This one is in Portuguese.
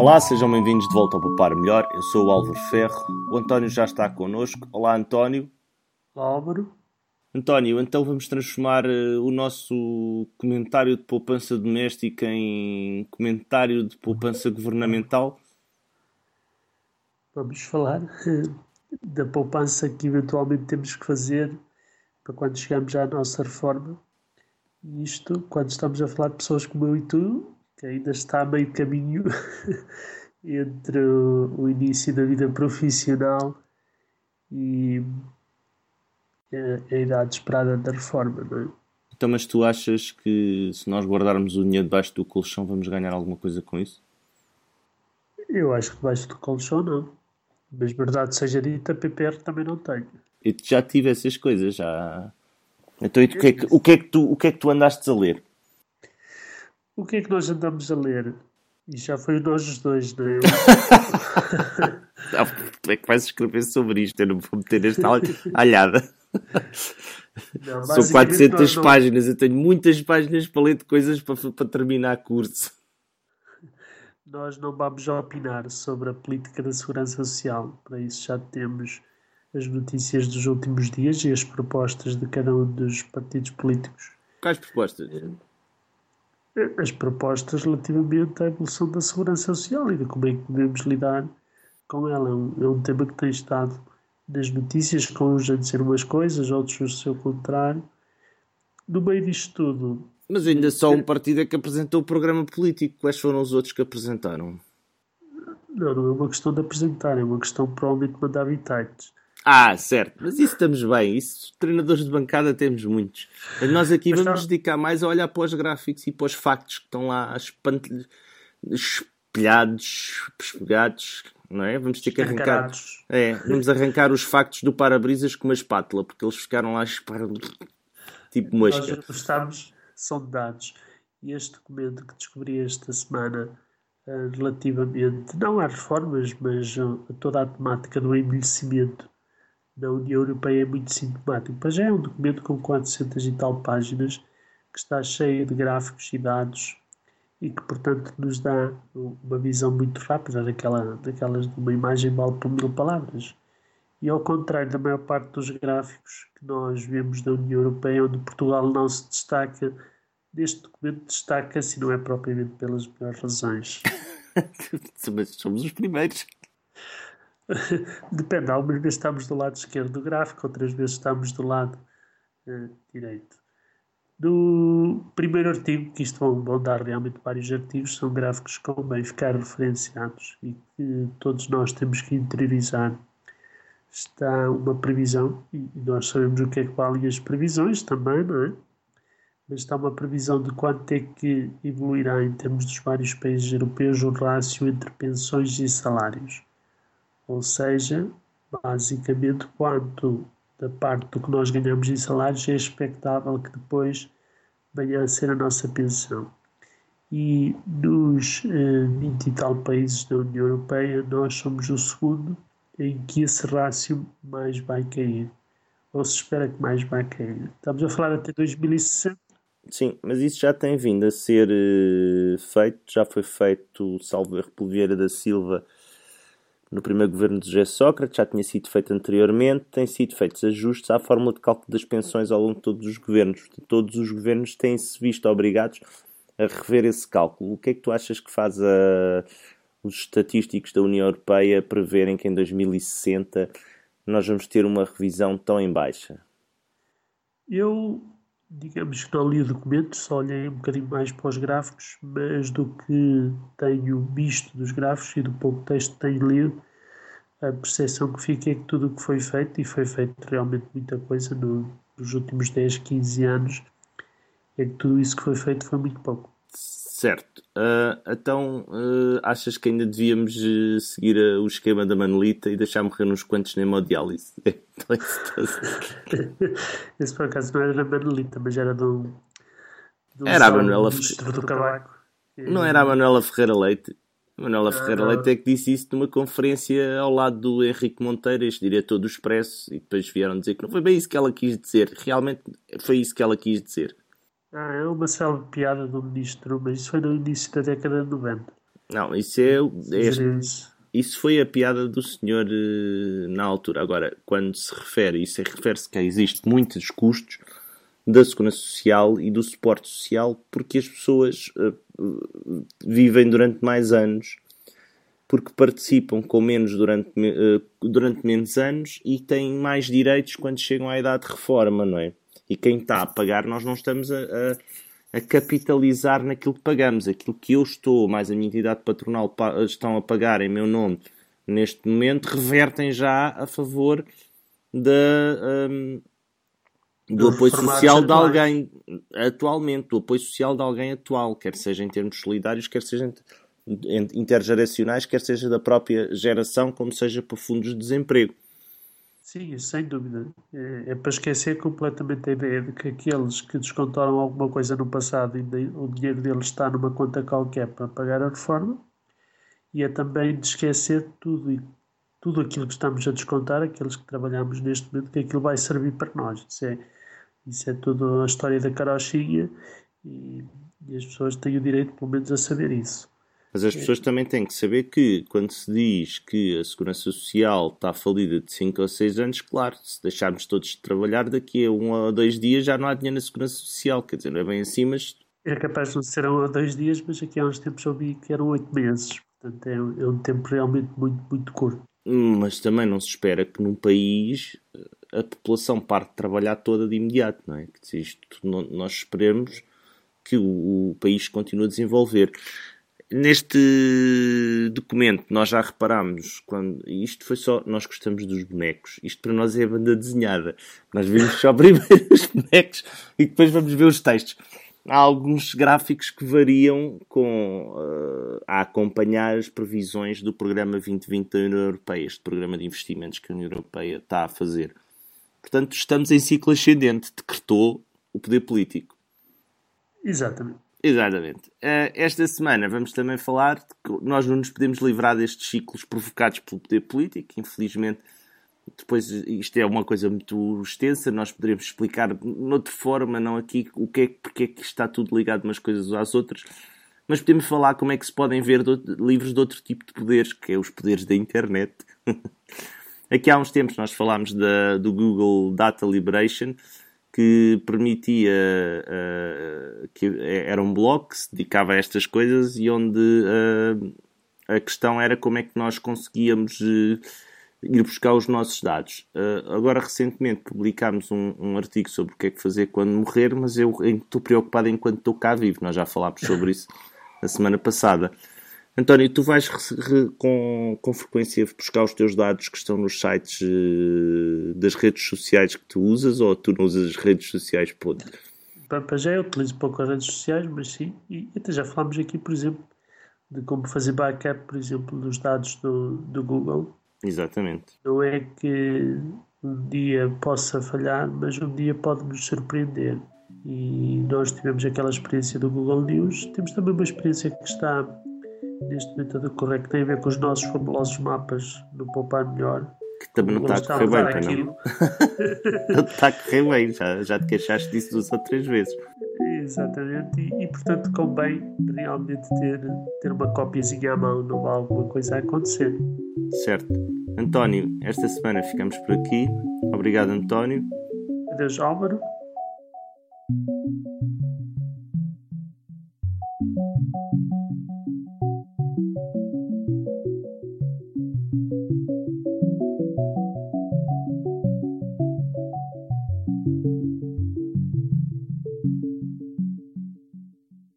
Olá, sejam bem-vindos de volta ao Poupar Melhor. Eu sou o Álvaro Ferro. O António já está connosco. Olá, António. Olá, Álvaro. António, então vamos transformar uh, o nosso comentário de poupança doméstica em comentário de poupança governamental. Vamos falar uh, da poupança que eventualmente temos que fazer para quando chegamos à nossa reforma. Isto, quando estamos a falar de pessoas como eu e tu, que ainda está a meio caminho entre o, início da vida profissional e a, a idade esperada da reforma, não é? Então, mas tu achas que se nós guardarmos o dinheiro debaixo do colchão vamos ganhar alguma coisa com isso? Eu acho que debaixo do colchão não. Mas verdade seja dita, PPR também não tenho. Eu já tive essas coisas, já. Então, o que, é que, o, que é que tu, o que é que tu andaste a ler? O que é que nós andamos a ler? E já foi nós os dois, não é? não, como é que vais escrever sobre isto? Eu não vou meter esta alhada. Não, São 400 não... páginas, eu tenho muitas páginas para ler de coisas para, para terminar curso. Nós não vamos opinar sobre a política da segurança social, para isso já temos as notícias dos últimos dias e as propostas de cada um dos partidos políticos. Quais propostas? As propostas relativamente à evolução da segurança social e de como é que podemos lidar com ela. É um, é um tema que tem estado nas notícias, com uns a dizer umas coisas, outros o seu contrário. No meio disto tudo. Mas ainda só um partido é que apresentou o programa político. Quais foram os outros que apresentaram? Não, não é uma questão de apresentar, é uma questão provavelmente de mandar habitantes. Ah, certo, mas isso estamos bem. Isso, treinadores de bancada temos muitos. Mas nós aqui mas vamos tá... dedicar mais a olhar para os gráficos e para os factos que estão lá espelhados, espegados, não é? Vamos ter que arrancar. É, vamos arrancar os factos do para-brisas com uma espátula, porque eles ficaram lá tipo mosca. Nós estamos, são dados. E este documento que descobri esta semana eh, relativamente, não às reformas, mas a toda a temática do envelhecimento da União Europeia é muito sintomático. Mas já é um documento com 400 e tal páginas que está cheio de gráficos e dados e que, portanto, nos dá uma visão muito rápida daquela, daquelas de uma imagem vale por mil palavras. E ao contrário da maior parte dos gráficos que nós vemos da União Europeia, onde Portugal não se destaca, neste documento destaca-se, não é propriamente pelas melhores razões. Mas somos os primeiros. Depende, algumas vezes estamos do lado esquerdo do gráfico, outras vezes estamos do lado uh, direito. Do primeiro artigo, que isto vão, vão, dar realmente vários artigos, são gráficos que convém ficar referenciados e que todos nós temos que interiorizar. Está uma previsão, e nós sabemos o que é que valem as previsões também, não é? Mas está uma previsão de quanto é que evoluirá em termos dos vários países europeus o rácio entre pensões e salários ou seja, basicamente quanto da parte do que nós ganhamos em salários é expectável que depois venha a ser a nossa pensão. E nos eh, 20 e tal países da União Europeia, nós somos o segundo em que esse rácio mais vai cair. Ou se espera que mais vai cair. Estamos a falar até 2060. Sim, mas isso já tem vindo a ser uh, feito, já foi feito, salvo erro, Vieira da Silva, no primeiro governo de José Sócrates, já tinha sido feito anteriormente, têm sido feitos ajustes à fórmula de cálculo das pensões ao longo de todos os governos. Todos os governos têm-se visto obrigados a rever esse cálculo. O que é que tu achas que faz a... os estatísticos da União Europeia preverem que em 2060 nós vamos ter uma revisão tão em baixa? Eu, digamos que não li o documento, só olhei um bocadinho mais para os gráficos, mas do que tenho visto dos gráficos e do pouco texto que tenho lido, a percepção que fica é que tudo o que foi feito, e foi feito realmente muita coisa no, nos últimos 10, 15 anos, é que tudo isso que foi feito foi muito pouco. Certo. Uh, então, uh, achas que ainda devíamos uh, seguir o esquema da Manolita e deixar morrer uns quantos na hemodiálise? Esse por acaso não era da Manolita, mas era do. do era a Manuela Ferreira. Não era a Manuela Ferreira Leite? Manuela Ferreira Leite é que disse isso numa conferência ao lado do Henrique Monteiro, este diretor do Expresso, e depois vieram dizer que não foi bem isso que ela quis dizer. Realmente foi isso que ela quis dizer. Ah, é uma célebre piada do ministro, mas isso foi no início da década de 90. Não, isso é. Este, isso foi a piada do senhor uh, na altura. Agora, quando se refere, isso é, refere-se que existe muitos custos da segurança social e do suporte social porque as pessoas uh, vivem durante mais anos porque participam com menos durante, uh, durante menos anos e têm mais direitos quando chegam à idade de reforma, não é? E quem está a pagar, nós não estamos a, a, a, capitalizar naquilo que pagamos. Aquilo que eu estou, mais a minha entidade patronal, estão a pagar em meu nome neste momento, revertem já a favor da, um, do apoio social de alguém atualmente, do apoio social de alguém atual, quer seja em termos solidários, quer seja intergeracionais, quer seja da própria geração, como seja por fundos de desemprego. Sim, sem dúvida. É, é, para esquecer completamente a ideia de que aqueles que descontaram alguma coisa no passado e o dinheiro deles está numa conta qualquer para pagar a reforma, e é também de esquecer tudo e tudo aquilo que estamos a descontar, aqueles que trabalhamos neste momento, que aquilo vai servir para nós. Isso é, isso é tudo a história da carochinha e, e as pessoas têm o direito, pelo menos, a saber isso. Mas as pessoas também têm que saber que, quando se diz que a Segurança Social está falida de 5 ou 6 anos, claro, se deixarmos todos de trabalhar, daqui a um ou dois dias já não há dinheiro na Segurança Social. Quer dizer, não é bem assim, mas. É capaz de não ser um ou dois dias, mas aqui há uns tempos ouvi que eram 8 meses. Portanto, é, é um tempo realmente muito, muito curto. Mas também não se espera que num país a população parte de trabalhar toda de imediato, não é? Que isto, nós esperemos que o, o país continue a desenvolver. Neste documento nós já reparámos quando isto foi só nós gostamos dos bonecos. Isto para nós é a banda desenhada. Nós vimos só primeiro os bonecos e depois vamos ver os textos. Há alguns gráficos que variam com uh, a acompanhar as previsões do programa 2020 da União Europeia, este programa de investimentos que a União Europeia está a fazer. Portanto, estamos em ciclo ascendente, decretou o poder político. Exatamente. Exatamente. Uh, esta semana vamos também falar de que nós não nos podemos livrar destes ciclos provocados pelo poder político. Infelizmente, depois isto é uma coisa muito extensa, nós poderemos explicar de outra forma, não aqui, o que é, porque é que está tudo ligado umas coisas às outras. Mas podemos falar como é que se podem ver livros de outro tipo de poderes, que é os poderes da internet. aqui há uns tempos nós falámos da, do Google Data Liberation, que permitia uh, que era um blog que se dedicava a estas coisas e onde uh, a questão era como é que nós conseguíamos uh, ir buscar os nossos dados. agora, recentemente, publicámos um, um, artigo sobre o que é que fazer quando morrer, mas eu estou preocupado enquanto estou cá vivo. Nós já falámos sobre isso a semana passada. António, tu vais com, com frequência buscar os teus dados que estão nos sites uh, das redes sociais que tu usas ou tu não usas as redes sociais? Pode? Para já eu utilizo pouco as redes sociais, mas sim, e até já falámos aqui, por exemplo, de como fazer backup, por exemplo, dos dados do, do Google. Exatamente. Não é que um dia possa falhar, mas um dia pode nos surpreender. E nós tivemos aquela experiência do Google News, temos também uma experiência que está neste momento a decorrer, tem a ver com os nossos fabulosos mapas do Poupar Melhor. Que também não está a correr bem, para não? não está a correr bem, já, já te queixaste disso duas ou três vezes. Exatamente, e, e portanto convém realmente ter, ter uma cópiazinha à mão, não há alguma coisa a acontecer. Certo. António, esta semana ficamos por aqui. Obrigado, António. Adeus, Álvaro. thank you